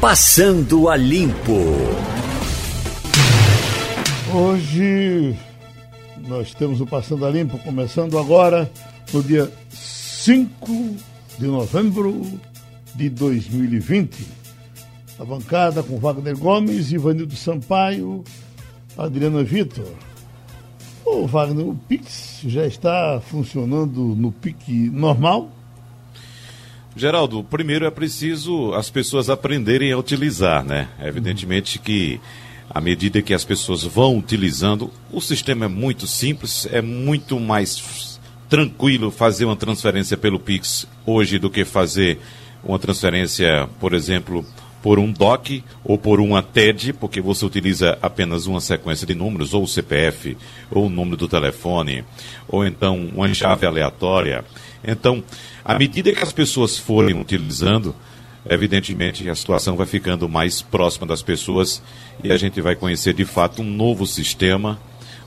Passando a Limpo. Hoje nós temos o Passando a Limpo começando agora no dia 5 de novembro de 2020. A bancada com Wagner Gomes, Ivanildo Sampaio, Adriana Vitor. Ô Wagner, o Pix já está funcionando no pique normal? Geraldo, primeiro é preciso as pessoas aprenderem a utilizar, né? Evidentemente que à medida que as pessoas vão utilizando, o sistema é muito simples, é muito mais tranquilo fazer uma transferência pelo Pix hoje do que fazer uma transferência, por exemplo, por um DOC ou por uma TED, porque você utiliza apenas uma sequência de números, ou o CPF, ou o número do telefone, ou então uma chave aleatória. Então, à medida que as pessoas forem utilizando, evidentemente a situação vai ficando mais próxima das pessoas e a gente vai conhecer de fato um novo sistema,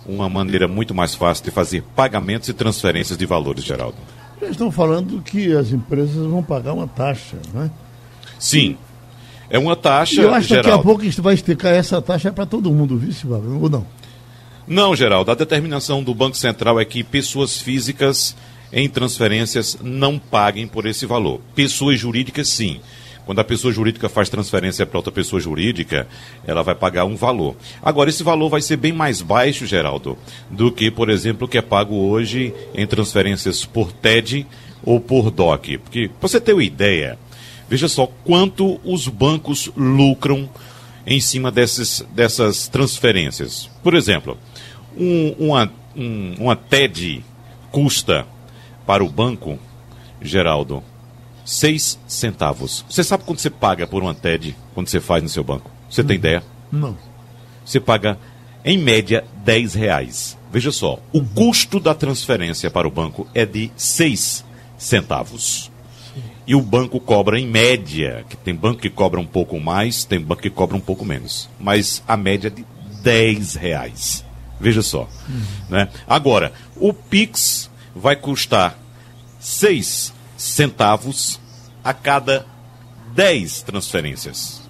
uma maneira muito mais fácil de fazer pagamentos e transferências de valores, Geraldo. Eles estão falando que as empresas vão pagar uma taxa, não é? Sim. É uma taxa. E eu acho que daqui a pouco isso vai esticar essa taxa para todo mundo, viu, Wagner? Ou não? Não, Geraldo. A determinação do Banco Central é que pessoas físicas em transferências não paguem por esse valor. Pessoas jurídicas, sim. Quando a pessoa jurídica faz transferência para outra pessoa jurídica, ela vai pagar um valor. Agora, esse valor vai ser bem mais baixo, Geraldo, do que, por exemplo, o que é pago hoje em transferências por TED ou por DOC. Porque, para você ter uma ideia, veja só quanto os bancos lucram em cima desses, dessas transferências. Por exemplo, um, uma, um, uma TED custa para o banco, Geraldo, 6 centavos. Você sabe quanto você paga por uma TED quando você faz no seu banco? Você tem ideia? Não. Você paga, em média, 10 reais. Veja só, o custo da transferência para o banco é de 6 centavos. E o banco cobra em média, que tem banco que cobra um pouco mais, tem banco que cobra um pouco menos. Mas a média é de 10 reais. Veja só. Né? Agora, o Pix vai custar 6 centavos a cada 10 transferências.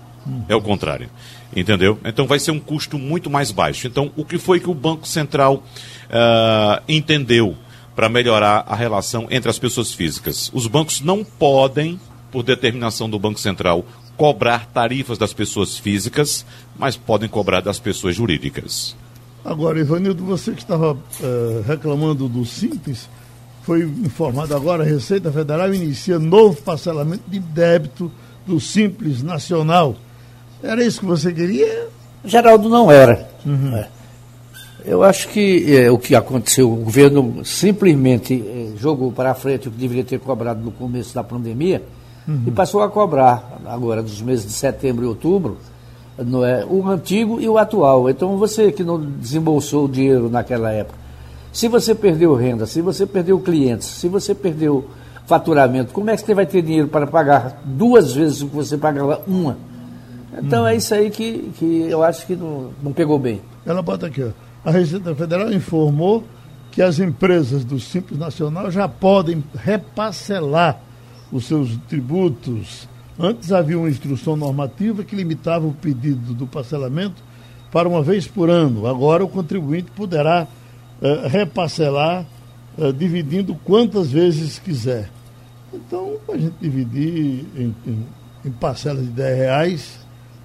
É o contrário. Entendeu? Então vai ser um custo muito mais baixo. Então, o que foi que o Banco Central ah, entendeu para melhorar a relação entre as pessoas físicas? Os bancos não podem, por determinação do Banco Central, cobrar tarifas das pessoas físicas, mas podem cobrar das pessoas jurídicas. Agora, Ivanildo, você que estava eh, reclamando do Simples, foi informado agora, a Receita Federal inicia novo parcelamento de débito do Simples Nacional. Era isso que você queria? Geraldo não era. É. Eu acho que é, o que aconteceu, o governo simplesmente é, jogou para frente o que deveria ter cobrado no começo da pandemia e passou a cobrar agora dos meses de setembro e outubro não é, o antigo e o atual. Então você que não desembolsou o dinheiro naquela época, se você perdeu renda, se você perdeu clientes, se você perdeu faturamento, como é que você vai ter dinheiro para pagar duas vezes o que você pagava uma? Então é isso aí que, que eu acho que não, não pegou bem. Ela bota aqui, ó. A Receita Federal informou que as empresas do Simples Nacional já podem reparcelar os seus tributos. Antes havia uma instrução normativa que limitava o pedido do parcelamento para uma vez por ano. Agora o contribuinte poderá eh, reparcelar eh, dividindo quantas vezes quiser. Então, a gente dividir em, em- em parcelas de 10 reais,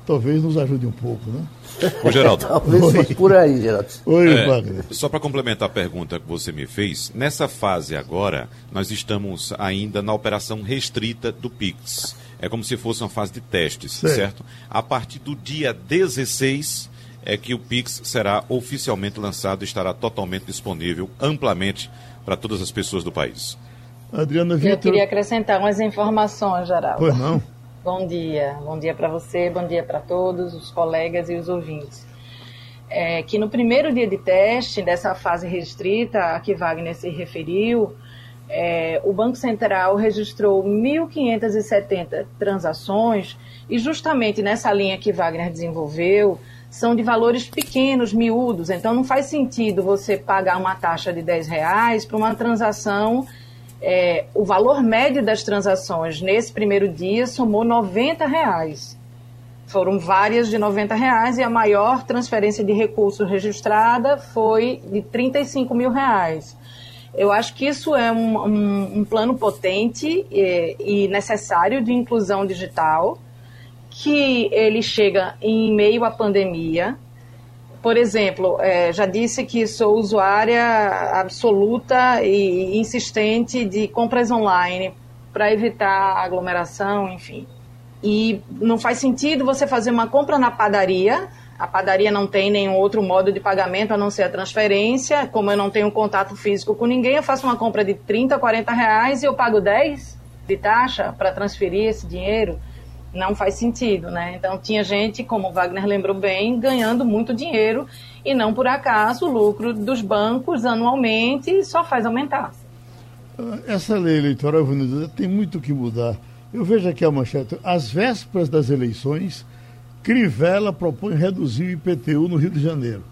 talvez nos ajude um pouco, né? Ô, Geraldo. Talvez fosse por aí, Geraldo. Oi, É, Wagner. só para complementar a pergunta que você me fez, nessa fase agora, nós estamos ainda na operação restrita do Pix. É como se fosse uma fase de testes, Sei. certo? A partir do dia 16 é que o Pix será oficialmente lançado e estará totalmente disponível amplamente para todas as pessoas do país. Adriana Eu Vitor. queria acrescentar umas informações, Geraldo. Pois não. Bom dia, bom dia para você, bom dia para todos os colegas e os ouvintes. É, que no primeiro dia de teste dessa fase restrita a que Wagner se referiu, é, o Banco Central registrou 1.570 transações e justamente nessa linha que Wagner desenvolveu são de valores pequenos, miúdos. Então não faz sentido você pagar uma taxa de 10 reais para uma transação é, o valor médio das transações nesse primeiro dia somou 90 reais. Foram várias de 90 reais e a maior transferência de recursos registrada foi de 35 mil reais. Eu acho que isso é um, um, um plano potente e, e, necessário de inclusão digital, que ele chega em meio à pandemia. Por exemplo, é, já disse que sou usuária absoluta e insistente de compras online para evitar aglomeração, enfim. E não faz sentido você fazer uma compra na padaria a padaria não tem nenhum outro modo de pagamento a não ser a transferência. Como eu não tenho contato físico com ninguém, eu faço uma compra de 30, 40 reais e eu pago 10 de taxa para transferir esse dinheiro. Não faz sentido, né? Então tinha gente, como o Wagner lembrou bem, ganhando muito dinheiro e não por acaso o lucro dos bancos anualmente só faz aumentar. Ah, essa lei eleitoral, tem muito que mudar. Eu vejo aqui a manchete. Às vésperas das eleições, Crivella propõe reduzir o IPTU no Rio de Janeiro.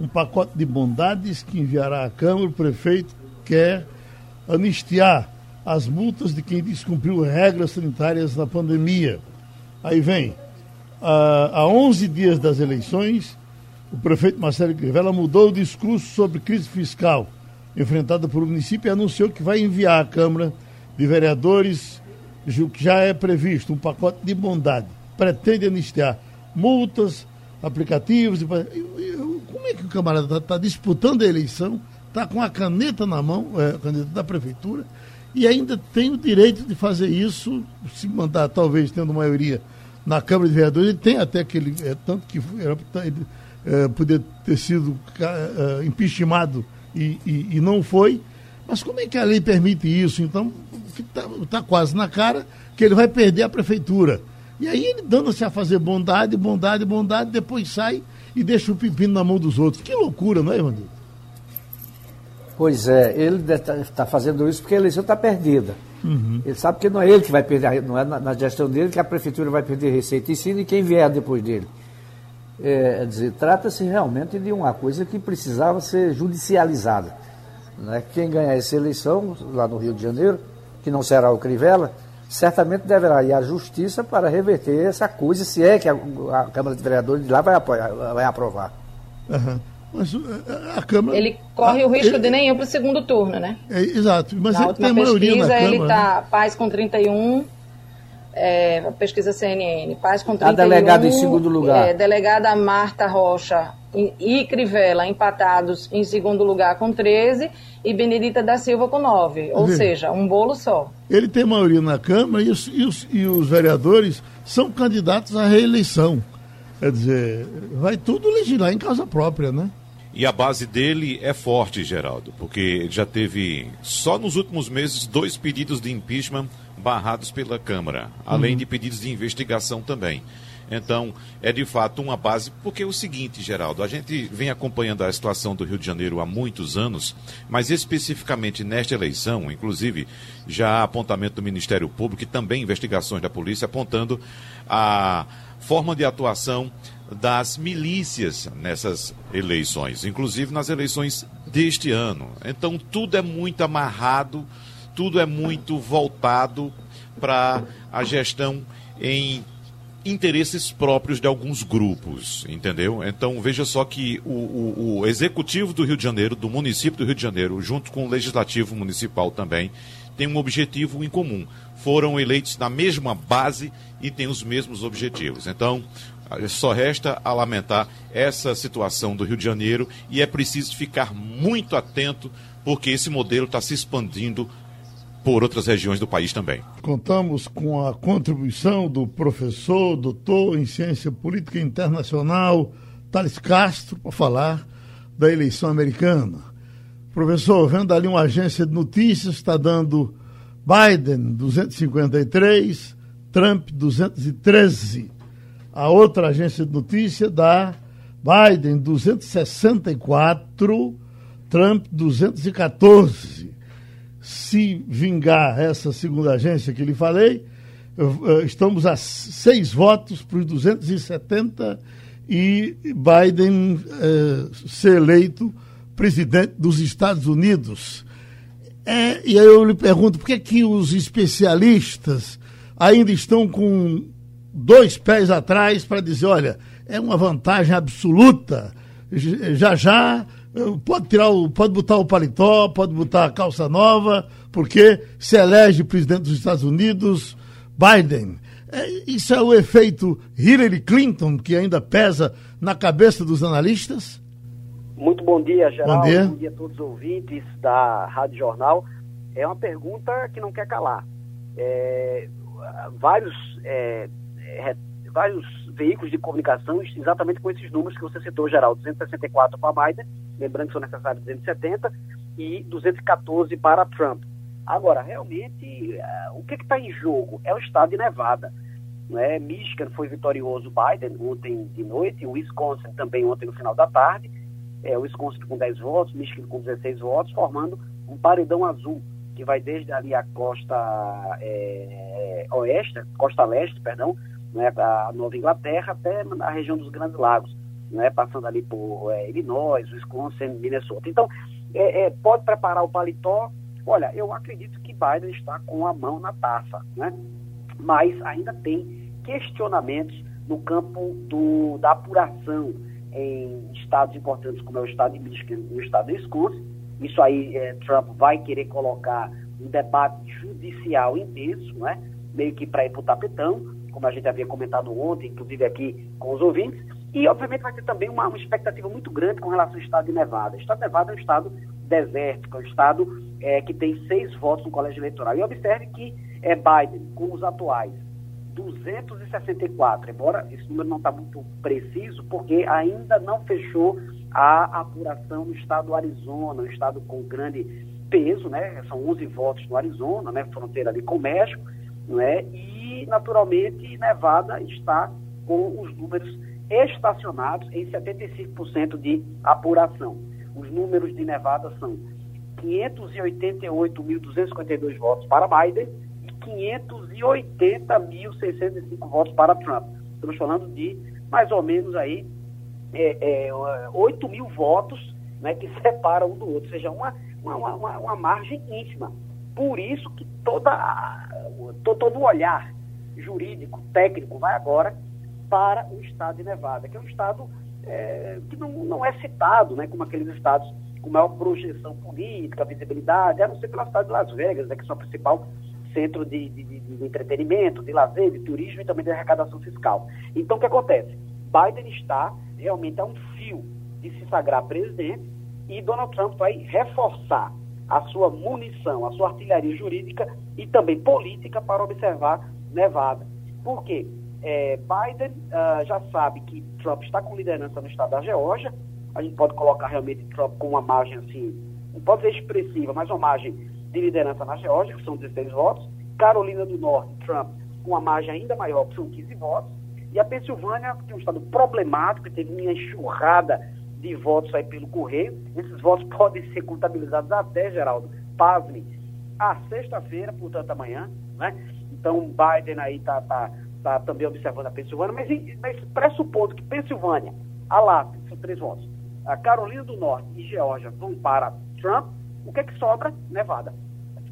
Um pacote de bondades que enviará à Câmara. O prefeito quer anistiar as multas de quem descumpriu regras sanitárias na pandemia. Aí vem, há 11 dias das eleições, o prefeito Marcelo Crivella mudou o discurso sobre crise fiscal enfrentada pelo município e anunciou que vai enviar à Câmara de Vereadores, que já é previsto, um pacote de bondade. Pretende anistiar multas, aplicativos. Como é que o camarada está tá disputando a eleição, está com a caneta na mão, é, caneta da prefeitura, e ainda tem o direito de fazer isso, se mandar, talvez, tendo maioria na Câmara de Vereadores, ele tem até aquele. É, tanto que era, ele, é, poder ter sido é, impeachmentado e, e, e, não foi. Mas como é que a lei permite isso? Então, está tá quase na cara que ele vai perder a prefeitura. E aí ele dando-se a fazer bondade, bondade, bondade, depois sai e deixa o pepino na mão dos outros. Que loucura, não é, Ivanildo? Pois é, ele está tá fazendo isso porque a eleição está perdida. Uhum. Ele sabe que não é ele que vai perder, não é na, na, gestão dele que a prefeitura vai perder receita e sim de quem vier depois dele. É, é dizer, trata-se realmente de uma coisa que precisava ser judicializada. Né? Quem ganhar essa eleição, lá no Rio de Janeiro, que não será o Crivella, certamente deverá ir à justiça para reverter essa coisa, se é que a, a Câmara de Vereadores de lá vai, apoiar, vai aprovar. Uhum. Mas a Câmara. Ele corre a, o risco ele, de nem ir para o segundo turno, né? É, exato. Mas na ele tem pesquisa, Câmara, ele está né? paz com 31. É, pesquisa CNN, paz com 31. A delegada em segundo lugar. É, delegada Marta Rocha e Crivella empatados em segundo lugar com 13 e Benedita da Silva com 9. Ou Vê. seja, um bolo só. Ele tem maioria na Câmara e os, e os, e os vereadores são candidatos à reeleição. Quer dizer, vai tudo legislar em casa própria, né? E a base dele é forte, Geraldo, porque já teve, só nos últimos meses, dois pedidos de impeachment barrados pela Câmara, além uhum. de pedidos de investigação também. Então, é de fato uma base, porque é o seguinte, Geraldo, a gente vem acompanhando a situação do Rio de Janeiro há muitos anos, mas especificamente nesta eleição, inclusive já há apontamento do Ministério Público e também investigações da polícia apontando a forma de atuação das milícias nessas eleições, inclusive nas eleições deste ano. Então, tudo é muito amarrado, tudo é muito voltado para a gestão em interesses próprios de alguns grupos, entendeu? Então veja só que o, o, o, executivo do Rio de Janeiro, do município do Rio de Janeiro, junto com o legislativo municipal também, tem um objetivo em comum. Foram eleitos na mesma base e têm os mesmos objetivos. Então só resta a lamentar essa situação do Rio de Janeiro e é preciso ficar muito atento porque esse modelo está se expandindo por outras regiões do país também. Contamos com a contribuição do professor, doutor em ciência política internacional, Thales Castro, para falar da eleição americana. Professor, vendo ali uma agência de notícias, está dando Biden 253, Trump 213. A outra agência de notícias dá Biden 264, Trump 214 se vingar essa segunda agência que lhe falei, estamos a seis votos para os 270 e Biden eh, ser eleito presidente dos Estados Unidos. É, e aí eu lhe pergunto, por que, que os especialistas ainda estão com dois pés atrás para dizer, olha, é uma vantagem absoluta. Já já pode tirar o, pode botar o paletó, pode botar a calça nova, porque se elege presidente dos Estados Unidos Biden. É, isso é o efeito Hillary Clinton que ainda pesa na cabeça dos analistas? Muito bom dia, Geraldo. Bom dia. bom dia a todos os ouvintes da Rádio Jornal. É uma pergunta que não quer calar. É, vários, é, é vários veículos de comunicação exatamente com esses números que você citou, Geraldo. 264 para Biden, lembrando que são necessários 270, e 214 para Trump. Agora, realmente, uh, o que está em jogo? É o estado de Nevada. Né? Michigan foi vitorioso Biden ontem de noite, Wisconsin também ontem no final da tarde, é, o Wisconsin com 10 votos, Michigan com 16 votos, formando um paredão azul, que vai desde ali a costa é, oeste, costa leste, perdão, né, a Nova Inglaterra até a região dos Grandes Lagos, né, passando ali por é, Illinois, Wisconsin, Minnesota. Então, é, é, pode preparar o paletó. Olha, eu acredito que Biden está com a mão na taça, né? mas ainda tem questionamentos no campo do, da apuração em estados importantes como é o estado de Michigan e o estado de Wisconsin. Isso aí é, Trump vai querer colocar um debate judicial intenso, né? meio que para ir para o tapetão, como a gente havia comentado ontem, inclusive aqui com os ouvintes. E, obviamente, vai ter também uma, uma expectativa muito grande com relação ao estado de Nevada. O estado de Nevada é um estado desértico, é um estado é, que tem seis votos no colégio eleitoral. E observe que é Biden, com os atuais, 264, embora esse número não está muito preciso, porque ainda não fechou a apuração no estado do Arizona, um estado com grande peso, né? São 11 votos no Arizona, né? Fronteira ali com o México, né? E, naturalmente, Nevada está com os números estacionados em 75% de apuração. Os números de Nevada são 588.252 votos para Biden 580.605 votos para Trump. Estamos falando de mais ou menos aí é, é, 8 mil votos né, que separam um do outro, ou seja, uma, uma, uma, uma margem ínfima. Por isso que toda, todo o olhar jurídico, técnico, vai agora para o estado de Nevada, que é um estado é, que não, não é citado né, como aqueles estados com maior projeção política, visibilidade, a não ser pela cidade de Las Vegas, né, que é a principal centro de, de, de, entretenimento, de lazer, de turismo e também de arrecadação fiscal. Então, o que acontece? Biden está realmente a um fio de se sagrar presidente e Donald Trump vai reforçar a sua munição, a sua artilharia jurídica e também política para observar Nevada. Por quê? É, Biden uh, já sabe que Trump está com liderança no estado da Geórgia. A gente pode colocar realmente Trump com uma margem assim, não pode ser expressiva, mas uma margem de liderança na Geórgia, que são 16 votos, Carolina do Norte, Trump, com uma margem ainda maior, que são 15 votos, e a Pensilvânia, que é um estado problemático, que teve uma enxurrada de votos aí pelo correio. Esses votos podem ser contabilizados até, Geraldo, pasme, a sexta-feira, portanto, amanhã, né? Então, Biden aí está tá, tá também observando a Pensilvânia, mas, mas pressupondo que Pensilvânia, Alasca, são três votos, a Carolina do Norte e Geórgia vão para Trump, o que é que sobra? Nevada.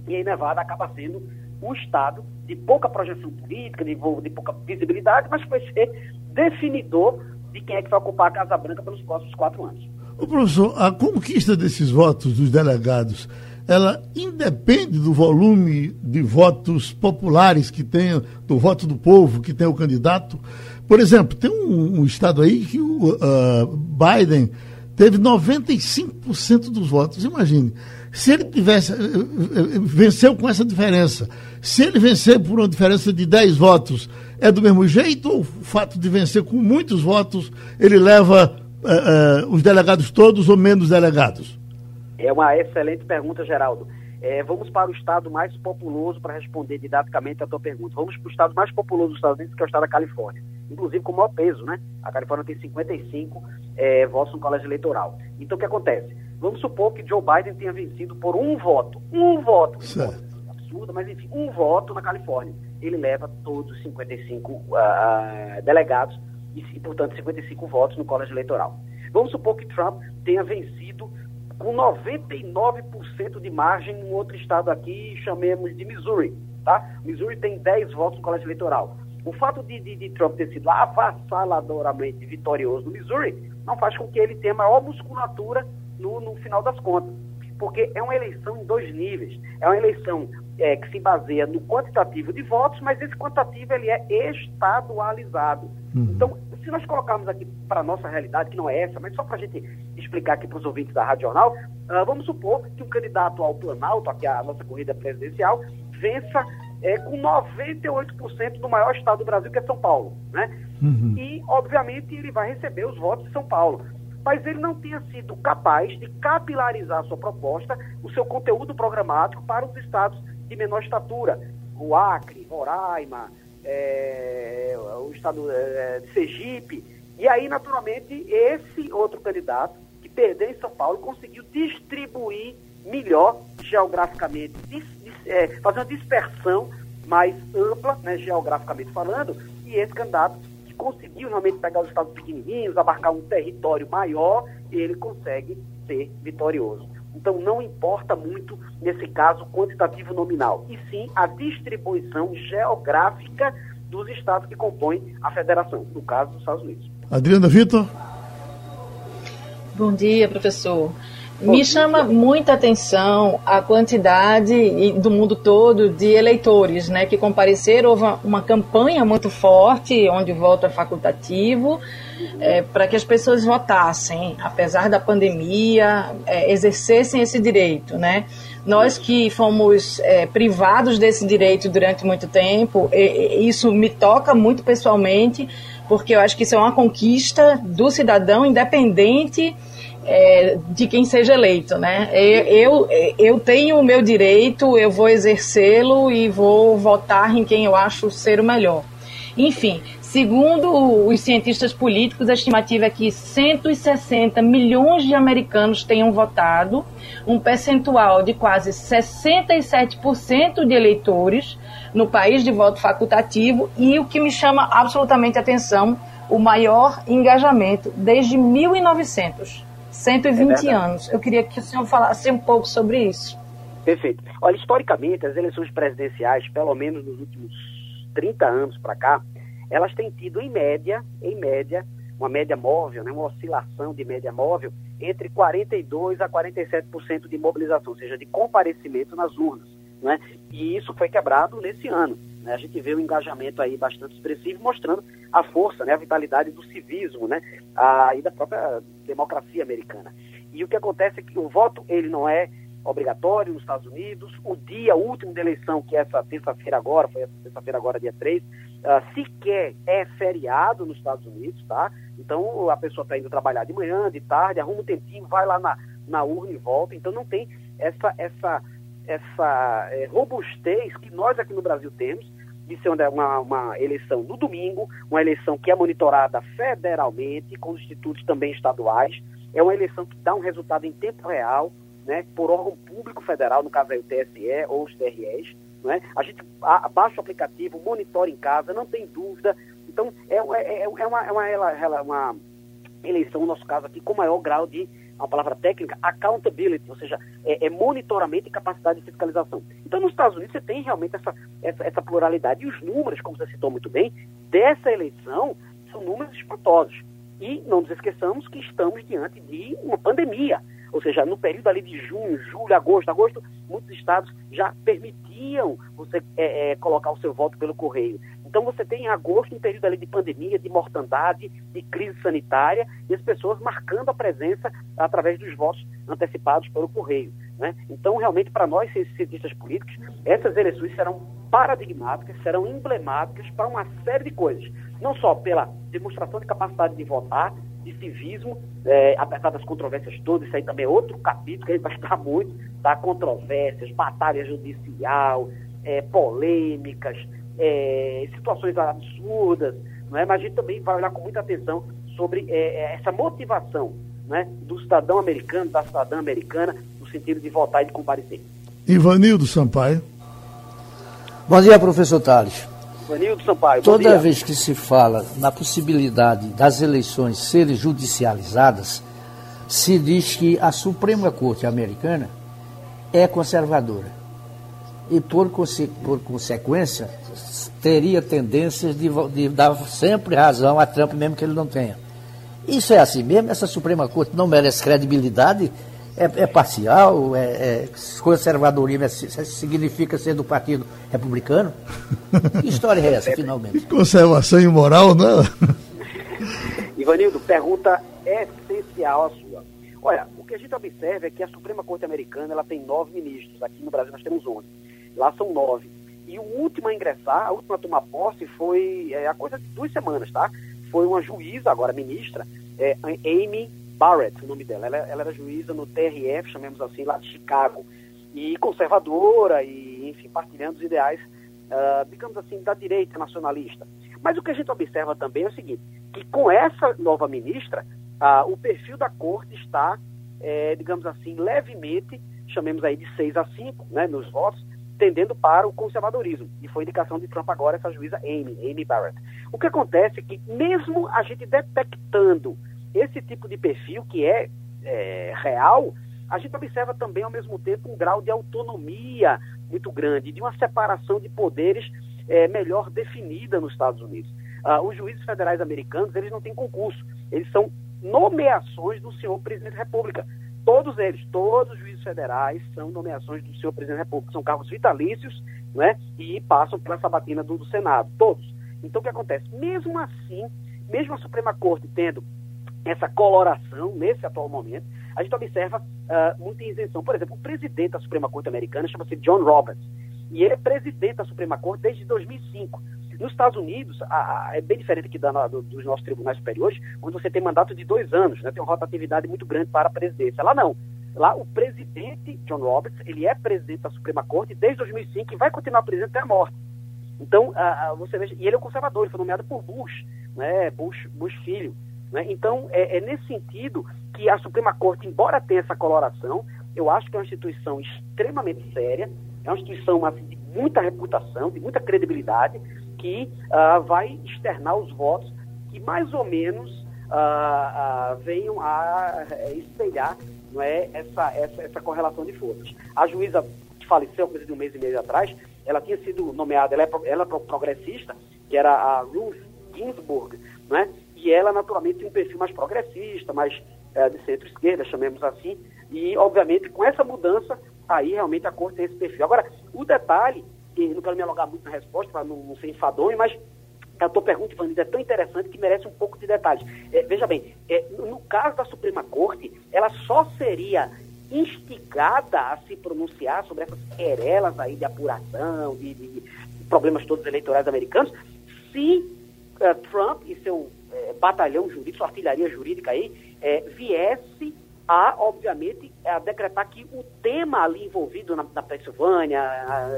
E aí Nevada acaba sendo um estado de pouca projeção política, de, de pouca visibilidade, mas vai ser definidor de quem é que vai ocupar a Casa Branca pelos próximos quatro anos. O professor, a conquista desses votos dos delegados, ela independe do volume de votos populares que tem, do voto do povo que tem o candidato. Por exemplo, tem um, um estado aí que o uh, Biden teve 95% dos votos. Imagine, se ele tivesse, eh, eh, venceu com essa diferença, se ele vencer por uma diferença de 10 votos, é do mesmo jeito ou o fato de vencer com muitos votos, ele leva uh, uh, os delegados todos ou menos delegados? É uma excelente pergunta, Geraldo. É, vamos para o estado mais populoso para responder didaticamente a tua pergunta. Vamos para o estado mais populoso dos Estados Unidos, que é o estado da Califórnia. Inclusive com o maior peso, né? A Califórnia tem 55 é, votos no colégio eleitoral. Então, o que acontece? Vamos supor que Joe Biden tenha vencido por um voto. Um voto. Voto absurdo, mas enfim, um voto na Califórnia. Ele leva todos os 55 uh, delegados e, e, portanto, 55 votos no colégio eleitoral. Vamos supor que Trump tenha vencido com 99% de margem em outro estado aqui, chamemos de Missouri, tá? Missouri tem 10 votos no colégio eleitoral. O fato de, de, de Trump ter sido avassaladoramente vitorioso no Missouri não faz com que ele tenha maior musculatura no, no final das contas. Porque é uma eleição em dois níveis. É uma eleição é, que se baseia no quantitativo de votos, mas esse quantitativo ele é estadualizado. Uhum. Então, se nós colocarmos aqui para a nossa realidade, que não é essa, mas só para a gente explicar aqui para os ouvintes da Rádio Jornal, uh, vamos supor que um candidato ao Planalto, aqui a nossa corrida presidencial, vença é, com 98% do maior estado do Brasil, que é São Paulo. Né? Uhum. E, obviamente, ele vai receber os votos de São Paulo. Mas ele não tenha sido capaz de capilarizar a sua proposta, o seu conteúdo programático para os estados de menor estatura. O Acre, Roraima, é, o estado é, de Sergipe. E aí, naturalmente, esse outro candidato, que perdeu em São Paulo, conseguiu distribuir melhor geograficamente, dis, dis, é, fazer uma dispersão mais ampla, né, geograficamente falando, e esse candidato que conseguiu realmente pegar os estados pequenininhos, abarcar um território maior, ele consegue ser vitorioso. Então não importa muito, nesse caso, quantitativo nominal, e sim a distribuição geográfica dos estados que compõem a federação, no caso dos Estados Unidos. Adriana Vitor. Bom dia, professor. Me chama muita atenção a quantidade do mundo todo de eleitores né, que compareceram. Houve uma campanha muito forte, onde o voto é facultativo, é, para que as pessoas votassem, apesar da pandemia, é, exercessem esse direito. Né? Nós que fomos é, privados desse direito durante muito tempo, isso me toca muito pessoalmente, porque eu acho que isso é uma conquista do cidadão independente é, de quem seja eleito, né? Eu, eu, eu tenho o meu direito, eu vou exercê-lo e vou votar em quem eu acho ser o melhor. Enfim, segundo os cientistas políticos, a estimativa é que 160 milhões de americanos tenham votado, um percentual de quase 67% de eleitores no país de voto facultativo e o que me chama absolutamente atenção, o maior engajamento desde 1900. 120 é anos. Eu queria que o senhor falasse um pouco sobre isso. Perfeito. Olha, historicamente, as eleições presidenciais, pelo menos nos últimos 30 anos para cá, elas têm tido, em média, em média, uma média móvel, né, uma oscilação de média móvel, entre 42% a 47% de mobilização, ou seja, de comparecimento nas urnas. Né? E isso foi quebrado nesse ano. Né? A gente vê um engajamento aí bastante expressivo, mostrando a força, né? a vitalidade do civismo né? a, e da própria democracia americana. E o que acontece é que o voto ele não é obrigatório nos Estados Unidos. O dia último da eleição, que é essa terça-feira agora, foi essa terça-feira agora, dia 3, uh, ah, sequer é feriado nos Estados Unidos, tá? Então a pessoa está indo trabalhar de manhã, de tarde, arruma um tempinho, vai lá na, na urna e volta. Então não tem essa, essa essa é, robustez que nós aqui no Brasil temos de ser uma, uma, eleição no domingo, uma eleição que é monitorada federalmente, com os institutos também estaduais, é uma eleição que dá um resultado em tempo real, né, por órgão público federal, no caso aí o TSE ou os TREs, né? a gente baixa o aplicativo, monitora em casa, não tem dúvida, então é, é, é, uma, é uma, é uma eleição, no nosso caso aqui, com maior grau de uma palavra técnica, accountability, ou seja, é, é, monitoramento e capacidade de fiscalização. Então, nos Estados Unidos, você tem realmente essa, essa, essa, pluralidade. E os números, como você citou muito bem, dessa eleição são números espantosos. E não nos esqueçamos que estamos diante de uma pandemia. Ou seja, no período ali de junho, julho, agosto, agosto, muitos estados já permitiam você é, é, colocar o seu voto pelo correio. Então você tem em agosto um período ali de pandemia, de mortandade, de crise sanitária, e as pessoas marcando a presença através dos votos antecipados pelo correio. Né? Então, realmente, para nós, cientistas políticos, essas eleições serão paradigmáticas, serão emblemáticas para uma série de coisas. Não só pela demonstração de capacidade de votar, de civismo, é, apesar das controvérsias todas, isso aí também é outro capítulo que a gente vai estar muito, tá? Controvérsias, batalha judicial, é, polêmicas, é, situações absurdas, não é? mas a gente também vai olhar com muita atenção sobre é, é, essa motivação né, do cidadão americano, da cidadã americana, no sentido de votar e de comparecer. Ivanildo Sampaio. Bom dia, professor Tales. Ivanildo Sampaio. Toda vez que se fala na possibilidade das eleições serem judicializadas, se diz que a Suprema Corte americana é conservadora. E por, por consequência, teria tendências de, de dar sempre razão a Trump, mesmo que ele não tenha. Isso é assim mesmo? Essa Suprema Corte não merece credibilidade? É, é parcial? É, é, conservadorismo é, significa ser do Partido Republicano? Que história é essa, finalmente? Conservação imoral, não? Ivanildo, pergunta essencial a sua. Olha, o que a gente observa é que a Suprema Corte Americana ela tem nove ministros. Aqui no Brasil nós temos onze. Lá são nove. E o último a ingressar, a última a tomar posse foi é, a coisa de duas semanas, tá? Foi uma juíza, agora ministra, é, Amy Barrett, o nome dela. Ela, ela era juíza no TRF, chamemos assim, lá de Chicago. E conservadora, e, enfim, partilhando os ideais, uh, digamos assim, da direita nacionalista. Mas o que a gente observa também é o seguinte, que com essa nova ministra, uh, o perfil da corte está, é, digamos assim, levemente, chamemos aí de 6 a 5, né, nos votos, tendendo para o conservadorismo. E foi indicação de Trump agora essa juíza Amy, Amy Barrett. O que acontece é que mesmo a gente detectando esse tipo de perfil que é, é real, a gente observa também ao mesmo tempo um grau de autonomia muito grande, de uma separação de poderes é, melhor definida nos Estados Unidos. Ah, os juízes federais americanos, eles não têm concurso, eles são nomeações do senhor presidente da República. Todos eles, todos os juízes federais são nomeações do senhor presidente da República, são cargos vitalícios, né? E passam pela sabatina do, do Senado, todos. Então o que acontece? Mesmo assim, mesmo a Suprema Corte tendo essa coloração nesse atual momento, a gente observa uh, muita isenção. Por exemplo, o presidente da Suprema Corte americana chama-se John Roberts, e ele é presidente da Suprema Corte desde 2005. Nos Estados Unidos, a, a, é bem diferente aqui da, do, dos nossos tribunais superiores, onde você tem mandato de dois anos, né, tem uma rotatividade muito grande para a presidência. Lá não. Lá o presidente, John Roberts, ele é presidente da Suprema Corte desde 2005 e vai continuar presidente até a morte. Então, a, você veja, e ele é um conservador, ele foi nomeado por Bush, né, Bush, Bush filho. Né? Então, é, é nesse sentido que a Suprema Corte, embora tenha essa coloração, eu acho que é uma instituição extremamente séria, é uma instituição assim, de muita reputação, de muita credibilidade, que uh, vai externar os votos que mais ou menos uh, uh, venham a uh, espelhar não é, essa, essa, essa correlação de forças. A juíza que faleceu coisa de um mês e meio atrás, ela tinha sido nomeada, ela é, ela é progressista, que era a Ruth Ginsburg, não é? e ela naturalmente tem um perfil mais progressista, mais é, de centro-esquerda, chamemos assim, e obviamente com essa mudança, aí realmente a corte tem esse perfil. Agora, o detalhe e não quero me alongar muito na resposta para não, não, ser enfadonho, mas a tua pergunta, Ivanildo, é tão interessante que merece um pouco de detalhes. É, veja bem, é, no caso da Suprema Corte, ela só seria instigada a se pronunciar sobre essas querelas aí de apuração, de, de problemas todos eleitorais americanos, se uh, Trump e seu uh, batalhão jurídico, sua artilharia jurídica aí, uh, viesse a, obviamente, a decretar que o tema ali envolvido na, na Pensilvânia,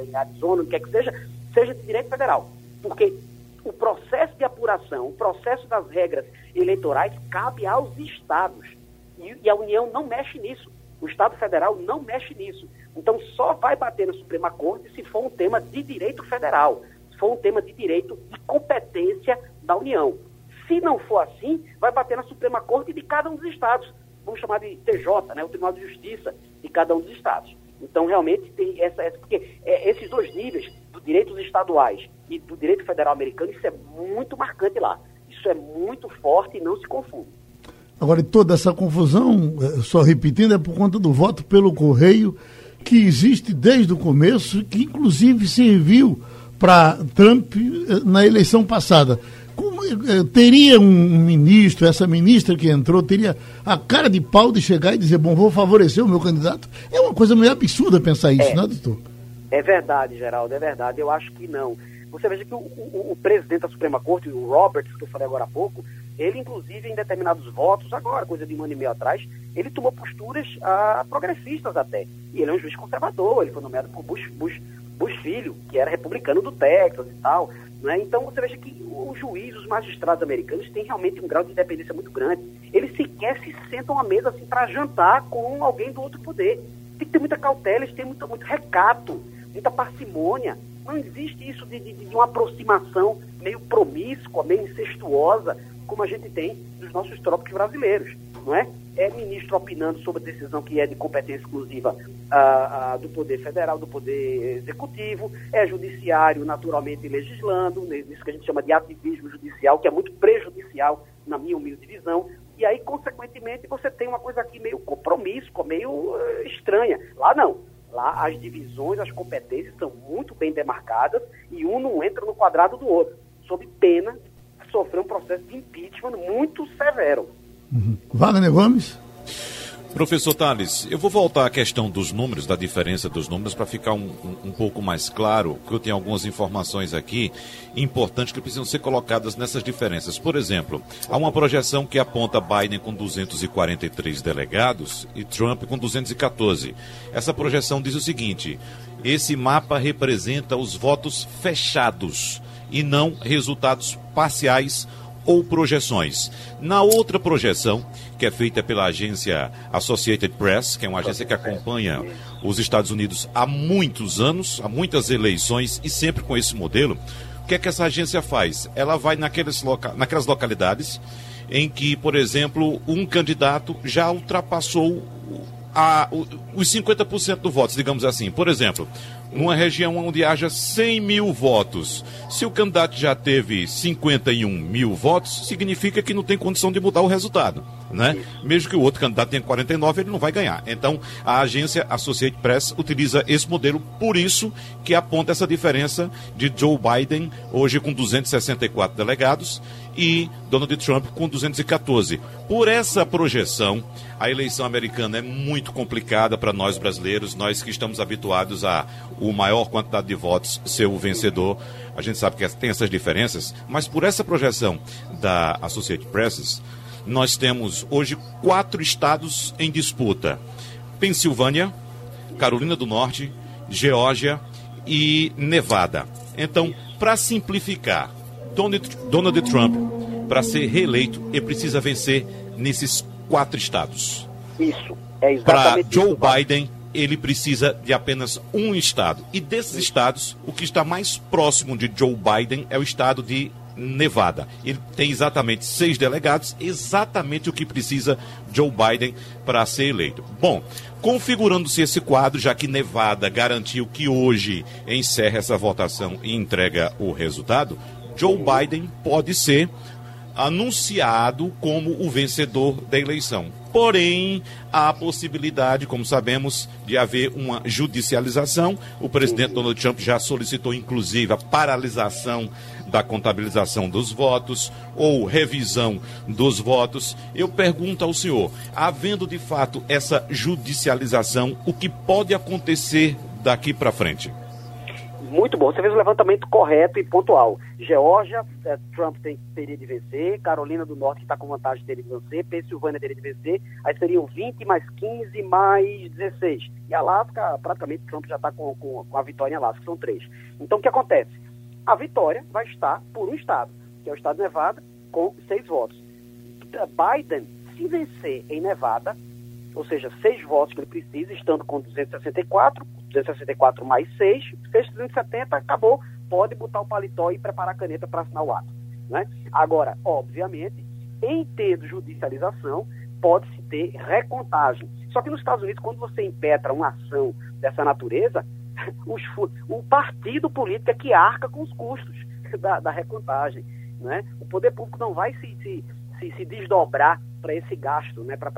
em Arizona, o que é que seja, seja de direito federal. Porque o processo de apuração, o processo das regras eleitorais cabe aos estados. E, e, a União não mexe nisso. O Estado Federal não mexe nisso. Então só vai bater na Suprema Corte se for um tema de direito federal, se for um tema de direito de competência da União. Se não for assim, vai bater na Suprema Corte de cada um dos estados vamos chamar de TJ, né, o Tribunal de Justiça de cada um dos estados. Então, realmente, tem essa, essa porque é, esses dois níveis, do direitos estaduais e do direito federal americano, isso é muito marcante lá. Isso é muito forte e não se confunde. Agora, toda essa confusão, eh, só repetindo, é por conta do voto pelo correio, que existe desde o começo, que inclusive serviu para Trump eh, na eleição passada. Como, eh, teria um ministro, essa ministra que entrou, teria a cara de pau de chegar e dizer, bom, vou favorecer o meu candidato? É uma coisa meio absurda pensar isso, é, não é, doutor? É verdade, Geraldo, é verdade. Eu acho que não. Você veja que o, o, o, presidente da Suprema Corte, o Roberts, que eu falei agora há pouco, ele, inclusive, em determinados votos, agora, coisa de um ano e meio atrás, ele tomou posturas ah, progressistas até. E ele é um juiz conservador, ele foi nomeado por Bush, Bush, Bush Filho, que era republicano do Texas e tal. Né? Então você veja que os juízes, os magistrados americanos têm realmente um grau de independência muito grande. Eles sequer se sentam à mesa assim, para jantar com alguém do outro poder. Tem que ter muita cautela, eles têm muito, muito recato, muita parcimônia. Não existe isso de, de, de uma aproximação meio promíscua, meio incestuosa, como a gente tem nos nossos trópicos brasileiros, não é? É ministro opinando sobre decisão que é de competência exclusiva ah, ah, do Poder Federal, do Poder Executivo, é judiciário naturalmente legislando, né, isso que a gente chama de ativismo judicial, que é muito prejudicial, na minha humilde visão, e aí, consequentemente, você tem uma coisa aqui meio compromisso, meio uh, estranha. Lá não. Lá as divisões, as competências são muito bem demarcadas e um não entra no quadrado do outro, sob pena de sofrer um processo de impeachment muito severo. Uhum. Wagner Gomes? Professor Tales, eu vou voltar à questão dos números, da diferença dos números, para ficar um, um, um, pouco mais claro, porque eu tenho algumas informações aqui importantes que precisam ser colocadas nessas diferenças. Por exemplo, há uma projeção que aponta Biden com 243 delegados e Trump com 214. Essa projeção diz o seguinte: esse mapa representa os votos fechados e não resultados parciais ou projeções. Na outra projeção, que é feita pela agência Associated Press, que é uma agência que acompanha os Estados Unidos há muitos anos, há muitas eleições e sempre com esse modelo, o que é que essa agência faz? Ela vai naqueles loca naquelas localidades em que, por exemplo, um candidato já ultrapassou a, os 50% do votos, digamos assim. Por exemplo, numa região onde haja 100 mil votos, se o candidato já teve 51 mil votos, significa que não tem condição de mudar o resultado. Né? Mesmo que o outro candidato tenha 49, ele não vai ganhar. Então, a agência Associated Press utiliza esse modelo, por isso que aponta essa diferença de Joe Biden, hoje com 264 delegados, e Donald Trump com 214. Por essa projeção, a eleição americana é muito complicada para nós brasileiros, nós que estamos habituados a o maior quantidade de votos ser o vencedor. A gente sabe que tem essas diferenças, mas por essa projeção da Associated Press, nós temos hoje quatro estados em disputa: Pensilvânia, Carolina do Norte, Geórgia e Nevada. Então, para simplificar, Donald, Trump, para ser reeleito, ele precisa vencer nesses quatro estados. Isso, é exatamente Para Joe Biden, ele precisa de apenas um estado. E desses estados, o que está mais próximo de Joe Biden é o estado de Nevada. Ele tem exatamente seis delegados, exatamente o que precisa Joe Biden para ser eleito. Bom, configurando-se esse quadro, já que Nevada garantiu que hoje encerra essa votação e entrega o resultado, Joe Biden pode ser anunciado como o vencedor da eleição. Porém, há a possibilidade, como sabemos, de haver uma judicialização. O presidente Donald Trump já solicitou, inclusive, a paralisação da contabilização dos votos ou revisão dos votos. Eu pergunto ao senhor, havendo de fato essa judicialização, o que pode acontecer daqui para frente? Muito bom, você fez um levantamento correto e pontual. Geórgia, eh, Trump tem, teria de vencer, Carolina do Norte, que está com vantagem, teria de vencer, Pensilvânia teria de vencer, aí seriam 20 mais 15 mais 16. E Alasca, praticamente, Trump já está com, com, com, a vitória em Alasca, são três. Então, o que acontece? A vitória vai estar por um estado, que é o estado de Nevada, com seis votos. Biden, se vencer em Nevada, ou seja, seis votos que ele precisa, estando com 264, 264 mais 6, 670, acabou, pode botar o paletó e preparar a caneta para assinar o ato. Né? Agora, obviamente, em tendo judicialização, pode-se ter recontagem. Só que nos Estados Unidos, quando você impetra uma ação dessa natureza, os, o partido político é que arca com os custos da, da recontagem. Né? O poder público não vai se, se, se, se desdobrar para esse gasto, né? para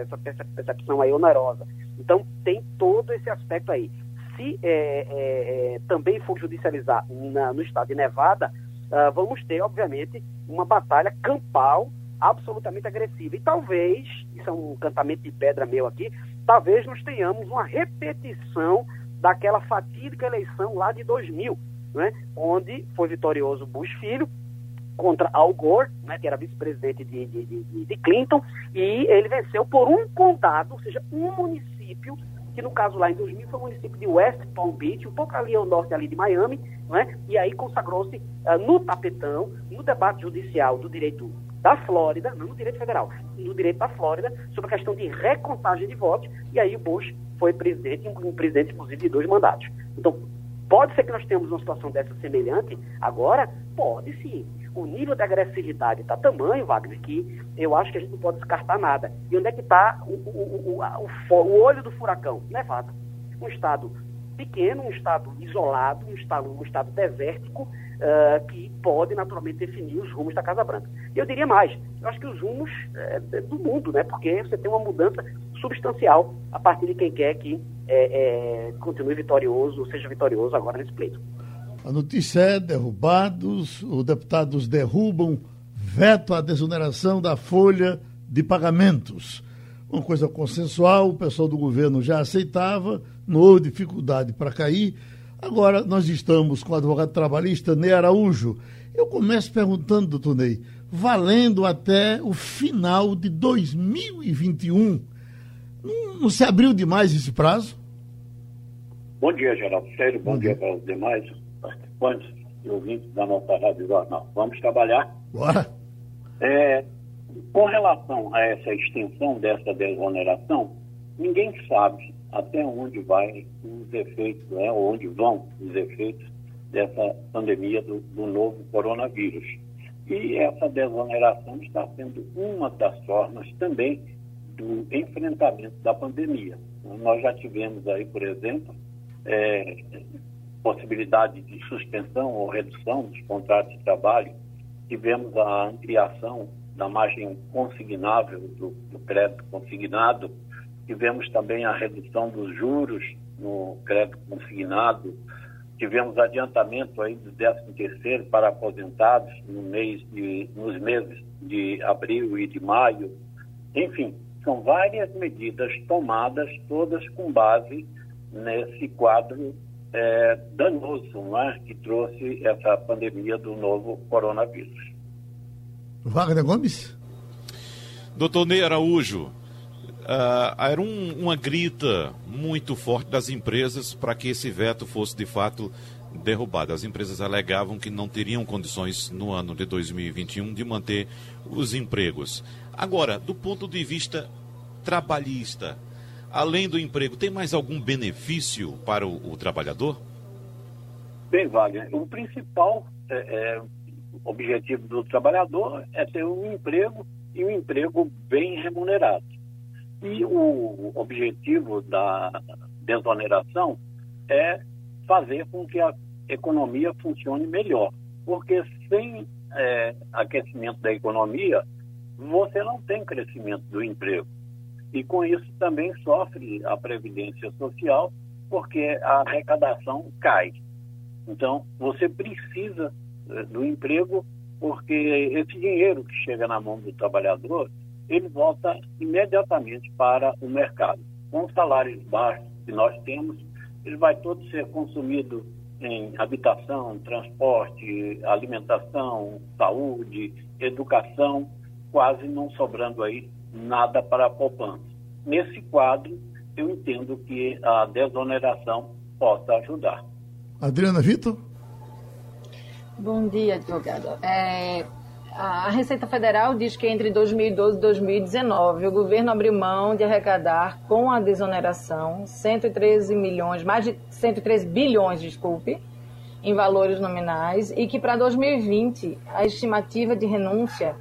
essa percepção aí onerosa. Então, tem todo esse aspecto aí. Se é, é, é, também for judicializar na, no estado de Nevada, uh, vamos ter, obviamente, uma batalha campal absolutamente agressiva. E talvez, isso é um cantamento de pedra meu aqui, talvez nós tenhamos uma repetição daquela fatídica eleição lá de 2000, né? onde foi vitorioso Bush Filho, contra Al Gore, né, que era vice-presidente de, de, de, de, Clinton, e ele venceu por um condado, ou seja, um município, que no caso lá em 2000 foi o município de West Palm Beach, um pouco ali ao norte ali de Miami, né, e aí consagrou-se uh, no tapetão, no debate judicial do direito da Flórida, não no direito federal, no direito da Flórida, sobre a questão de recontagem de votos, e aí o Bush foi presidente, um presidente inclusive de dois mandatos. Então, pode ser que nós tenhamos uma situação dessa semelhante agora? Pode sim o nível de agressividade está tamanho, Wagner, que eu acho que a gente não pode descartar nada. E onde é que está o, o, o, o, olho do furacão? Nevada. Um estado pequeno, um estado isolado, um estado, um estado desértico, uh, que pode naturalmente definir os rumos da Casa Branca. Eu diria mais, eu acho que os rumos é, do mundo, né? Porque você tem uma mudança substancial a partir de quem quer que é, é, continue vitorioso, seja vitorioso agora nesse pleito. A notícia é derrubados, os deputados derrubam veto à desoneração da folha de pagamentos. Uma coisa consensual, o pessoal do governo já aceitava, não houve dificuldade para cair. Agora nós estamos com o advogado trabalhista Ney Araújo. Eu começo perguntando, doutor Ney, valendo até o final de 2021, não, não se abriu demais esse prazo? Bom dia, Geraldo Sério. Bom, Bom dia. dia para os demais participantes e ouvintes da nossa Rádio Jornal. Vamos trabalhar? Bora! É, com relação a essa extensão dessa desoneração, ninguém sabe até onde vai os efeitos, né, onde vão os efeitos dessa pandemia do, do novo coronavírus. E essa desoneração está sendo uma das formas também do enfrentamento da pandemia. Nós já tivemos aí, por exemplo, é, possibilidade de suspensão ou redução dos contratos de trabalho, tivemos a ampliação da margem consignável do, do crédito consignado, tivemos também a redução dos juros no crédito consignado, tivemos adiantamento aí do 13 terceiro para aposentados no mês de, nos meses de abril e de maio. Enfim, são várias medidas tomadas, todas com base nesse quadro é, danoso é? que trouxe essa pandemia do novo coronavírus. Wagner Gomes? Doutor Ney Araújo, uh, era um, uma grita muito forte das empresas para que esse veto fosse de fato derrubado. As empresas alegavam que não teriam condições no ano de 2021 de manter os empregos. Agora, do ponto de vista trabalhista, além do emprego, tem mais algum benefício para o, o trabalhador? Bem, Wagner, o principal é, é, objetivo do trabalhador é ter um emprego e um emprego bem remunerado. E o objetivo da desoneração é fazer com que a economia funcione melhor. Porque sem é, aquecimento da economia, você não tem crescimento do emprego. E com isso também sofre a Previdência Social, porque a arrecadação cai. Então, você precisa eh, do emprego, porque esse dinheiro que chega na mão do trabalhador, ele volta imediatamente para o mercado. Com os salários baixos que nós temos, ele vai todo ser consumido em habitação, transporte, alimentação, saúde, educação, quase não sobrando aí nada para a poupança. Nesse quadro, eu entendo que a desoneração possa ajudar. Adriana Vitor? Bom dia, advogado. É, a Receita Federal diz que entre 2012 e 2019 o governo abriu mão de arrecadar com a desoneração 113 milhões, mais de 113 bilhões, desculpe, em valores nominais e que para 2020 a estimativa de renúncia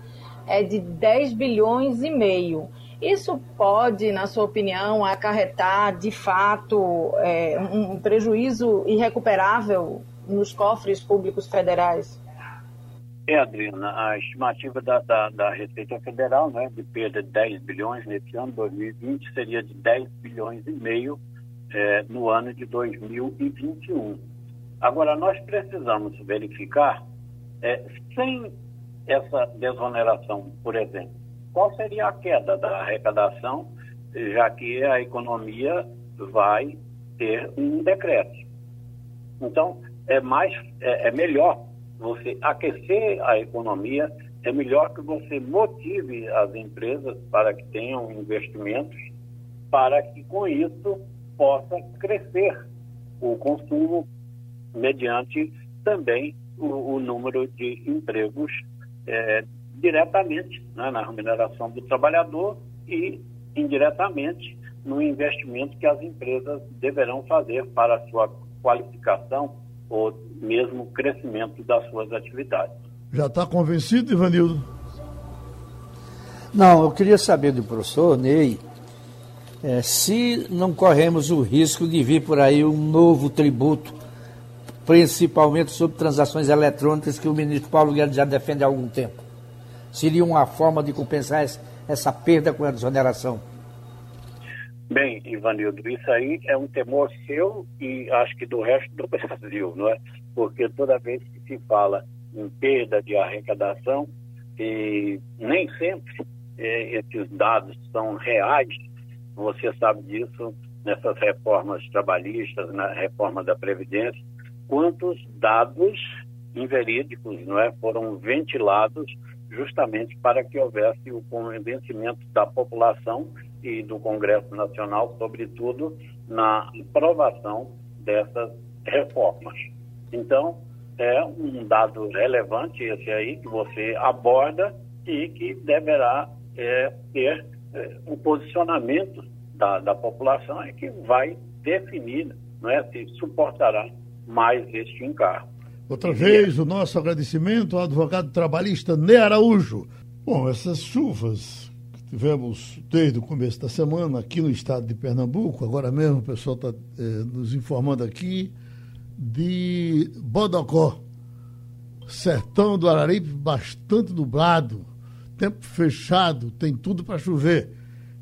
é de 10 bilhões e meio. Isso pode, na sua opinião, acarretar de fato é, um prejuízo irrecuperável nos cofres públicos federais? É, Adriana, a estimativa da, da, da, Receita Federal, né, de perda de 10 bilhões nesse ano, 2020, seria de 10 bilhões e meio é, no ano de 2021. Agora, nós precisamos verificar, é, sem essa desoneração, por exemplo, qual seria a queda da arrecadação, já que a economia vai ter um decreto. Então, é mais é, é melhor você aquecer a economia, é melhor que você motive as empresas para que tenham investimentos, para que com isso possa crescer o consumo mediante também o, o número de empregos é, diretamente né, na remuneração do trabalhador e indiretamente no investimento que as empresas deverão fazer para a sua qualificação ou mesmo crescimento das suas atividades. Já está convencido, Ivanildo? Não, eu queria saber do professor Ney é, se não corremos o risco de vir por aí um novo tributo, principalmente sobre transações eletrônicas que o ministro Paulo Guedes já defende há algum tempo. Seria uma forma de compensar essa perda com a desoneração? Bem, Ivanildo, isso aí é um temor seu e acho que do resto do Brasil, não é? Porque toda vez que se fala em perda de arrecadação, e nem sempre é, esses dados são reais, você sabe disso nessas reformas trabalhistas, na reforma da Previdência, quantos dados inverídicos não é, foram ventilados justamente para que houvesse o convencimento da população e do Congresso Nacional, sobretudo na aprovação dessas reformas. Então, é um dado relevante esse aí que você aborda e que deverá é, ter é, um posicionamento da, da população e que vai definir não é, se suportará mais este encargo. Outra e vez, o nosso agradecimento ao advogado trabalhista Ney Araújo. Bom, essas chuvas que tivemos desde o começo da semana aqui no estado de Pernambuco, agora mesmo o pessoal está eh, nos informando aqui de Bodocó, sertão do Araripe bastante nublado, tempo fechado, tem tudo para chover.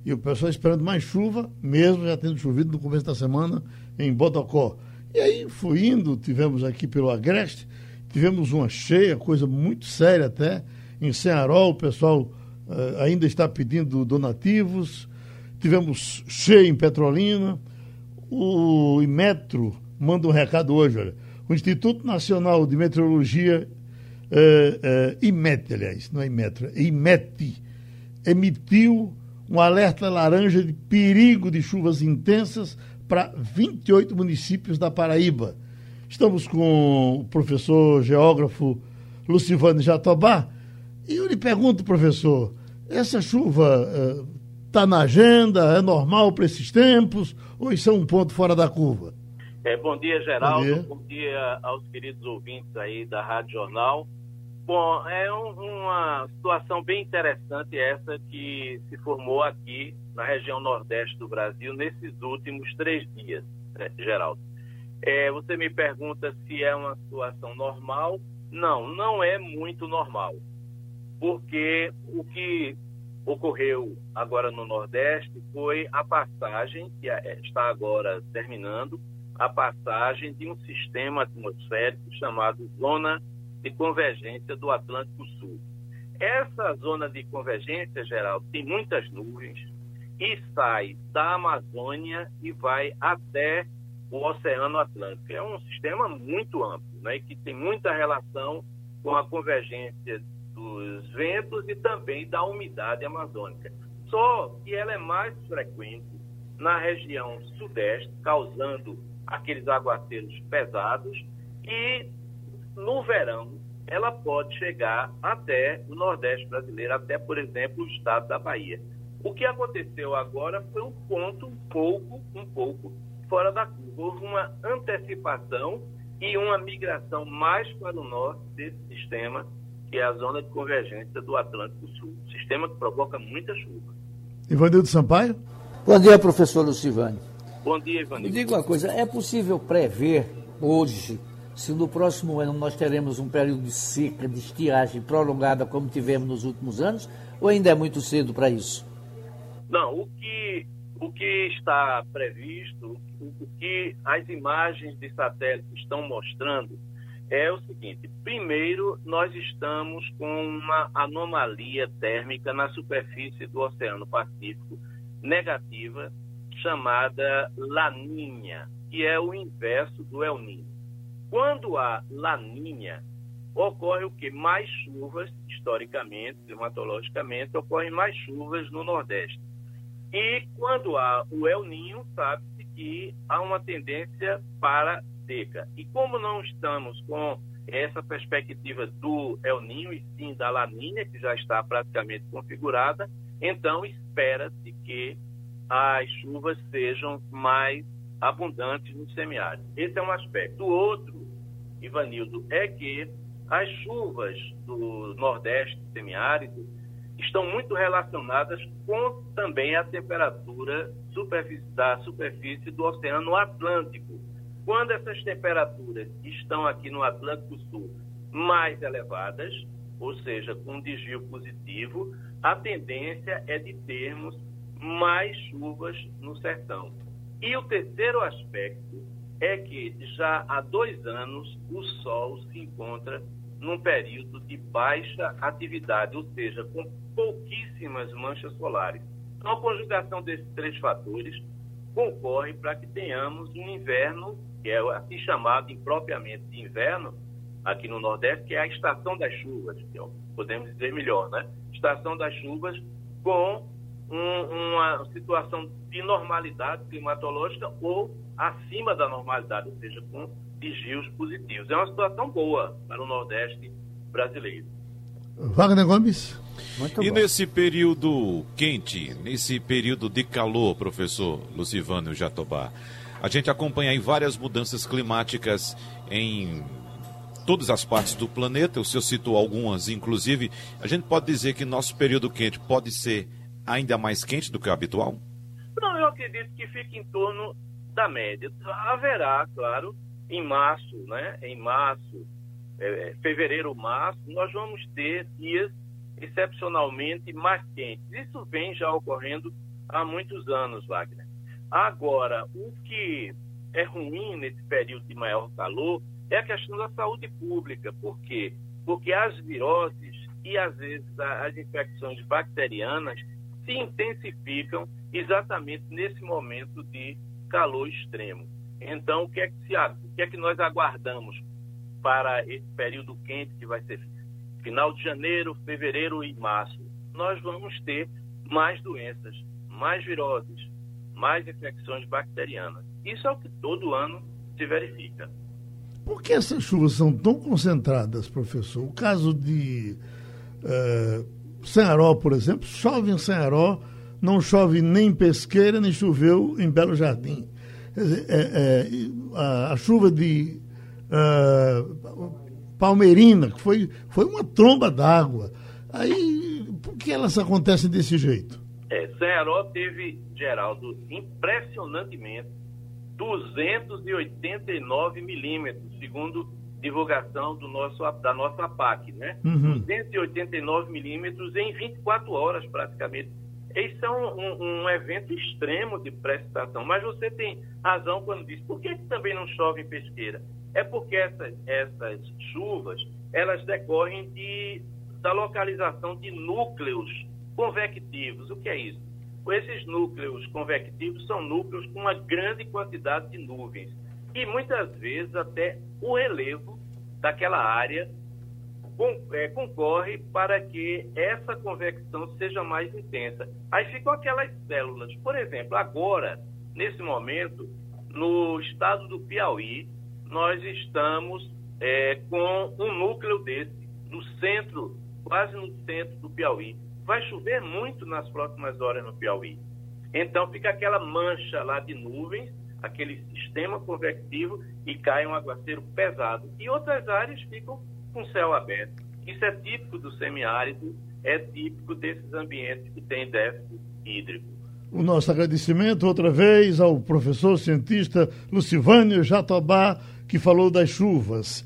E o pessoal esperando mais chuva, mesmo já tendo chovido no começo da semana em Bodocó. E aí foi indo, tivemos aqui pelo Agreste, tivemos uma cheia, coisa muito séria até. Em Cearol, o pessoal uh, ainda está pedindo donativos. Tivemos cheia em Petrolina. O Imetro manda um recado hoje, olha. O Instituto Nacional de Meteorologia, uh, uh, IMET, aliás, não é Imetro, é IMET, emitiu um alerta laranja de perigo de chuvas intensas para 28 municípios da Paraíba. Estamos com o professor geógrafo Lucivano Jatobá. E eu lhe pergunto, professor, essa chuva está uh, na agenda? É normal para esses tempos? Ou isso é um ponto fora da curva? É, bom dia, Geraldo. Bom dia. bom dia aos queridos ouvintes aí da Rádio Jornal. Bom, é um, uma situação bem interessante essa que se formou aqui na região nordeste do Brasil nesses últimos três dias, né, Geraldo. É, você me pergunta se é uma situação normal. Não, não é muito normal, porque o que ocorreu agora no Nordeste foi a passagem, que é, está agora terminando, a passagem de um sistema atmosférico chamado Zona de convergência do Atlântico Sul. Essa zona de convergência, geral, tem muitas nuvens e sai da Amazônia e vai até o Oceano Atlântico. É um sistema muito amplo, né, que tem muita relação com a convergência dos ventos e também da umidade amazônica. Só que ela é mais frequente na região sudeste, causando aqueles aguaceiros pesados, e no verão, ela pode chegar até o Nordeste brasileiro, até, por exemplo, o estado da Bahia. O que aconteceu agora foi um ponto um pouco, um pouco fora da curva. Houve uma antecipação e uma migração mais para o norte desse sistema, que é a zona de convergência do Atlântico Sul. Sistema que provoca muita chuva. Ivanildo Sampaio? Bom dia, professor Lucivani. Bom dia, Ivanildo. Me diga uma coisa, é possível prever hoje se no próximo ano nós teremos um período de seca, de estiagem prolongada como tivemos nos últimos anos, ou ainda é muito cedo para isso? Não, o que, o que está previsto, o, que as imagens de satélite estão mostrando é o seguinte: primeiro, nós estamos com uma anomalia térmica na superfície do Oceano Pacífico negativa, chamada Laninha, que é o inverso do El Niño. Quando há laninha, ocorre o que? Mais chuvas, historicamente, climatologicamente, ocorrem mais chuvas no Nordeste. E quando há o El Ninho, sabe-se que há uma tendência para seca. E como não estamos com essa perspectiva do El Ninho e sim da Laninha, que já está praticamente configurada, então espera-se que as chuvas sejam mais abundantes no semiárido. Esse é um aspecto. O outro, Ivanildo, é que As chuvas do Nordeste semiárido estão muito relacionadas com também a temperatura superfície, da superfície do Oceano Atlântico. Quando essas temperaturas estão aqui no Atlântico Sul mais elevadas, ou seja, com desvio positivo, a tendência é de termos mais chuvas no sertão. E o terceiro aspecto é que já há dois anos o Sol se encontra num período de baixa atividade, ou seja, com pouquíssimas manchas solares. Então, a conjugação desses três fatores concorre para que tenhamos um inverno, que é assim chamado impropriamente de inverno, aqui no Nordeste, que é a estação das chuvas, é, podemos dizer melhor, né? Estação das chuvas com um, uma situação de normalidade climatológica ou acima da normalidade, ou seja, com desvios positivos. É uma situação boa para o Nordeste brasileiro. Wagner Gomes. Muito e bom. nesse período quente, nesse período de calor, professor Lucivânio Jatobá, a gente acompanha aí várias mudanças climáticas em todas as partes do planeta, o senhor citou algumas, inclusive, a gente pode dizer que nosso período quente pode ser ainda mais quente do que o habitual? Não, eu acredito que fique em torno da média. Haverá, claro, em março, né? Em março, é, é, fevereiro, março, nós vamos ter dias excepcionalmente mais quentes. Isso vem já ocorrendo há muitos anos, Wagner. Agora, o que é ruim nesse período de maior calor é a questão da saúde pública. Por quê? Porque as viroses e, às vezes, as infecções bacterianas se intensificam exatamente nesse momento de calor extremo. Então, o que é que, se, o que, é que nós aguardamos para esse período quente que vai ser final de janeiro, fevereiro e março? Nós vamos ter mais doenças, mais viroses, mais infecções bacterianas. Isso é o que todo ano se verifica. Por que essas chuvas são tão concentradas, professor? O caso de uh, Sanharó, por exemplo, chove em Sanharó, não chove nem em Pesqueira, nem choveu em Belo Jardim. É, é, a, a, chuva de uh, Palmeirina, que foi, foi uma tromba d'água. Aí, por que elas acontecem desse jeito? É, Sanharó teve, Geraldo, impressionantemente 289 milímetros, segundo divulgação do nosso, da nossa PAC, né? Uhum. 289 milímetros em 24 horas, praticamente. É um, um, um, evento extremo de precipitação, mas você tem razão quando diz, por que, que também não chove em pesqueira? É porque essas, essas chuvas, elas decorrem de, da localização de núcleos convectivos. O que é isso? Esses núcleos convectivos são núcleos com uma grande quantidade de nuvens e muitas vezes até o relevo daquela área é, concorre para que essa convecção seja mais intensa. Aí ficam aquelas células. Por exemplo, agora, nesse momento, no estado do Piauí, nós estamos é, com um núcleo desse, no centro, quase no centro do Piauí vai chover muito nas próximas horas no Piauí. Então fica aquela mancha lá de nuvens, aquele sistema convectivo e cai um aguaceiro pesado. E outras áreas ficam com céu aberto. Isso é típico do semiárido, é típico desses ambientes que têm déficit hídrico. O nosso agradecimento outra vez ao professor cientista Lucivânio Jatobá, que falou das chuvas.